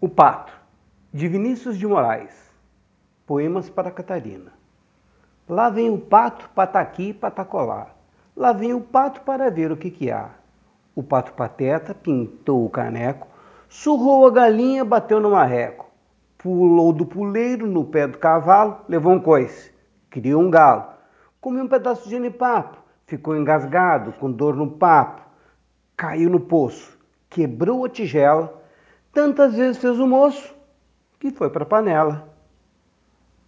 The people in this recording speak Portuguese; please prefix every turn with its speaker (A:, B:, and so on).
A: O Pato, de Vinícius de Moraes. Poemas para Catarina. Lá vem o pato, pataqui, patacolá. Lá vem o pato para ver o que que há. O pato pateta pintou o caneco, surrou a galinha, bateu no marreco. Pulou do puleiro no pé do cavalo, levou um coice, criou um galo. Comeu um pedaço de genipapo, ficou engasgado, com dor no papo. Caiu no poço, quebrou a tigela, Tantas vezes fez o moço que foi para a panela.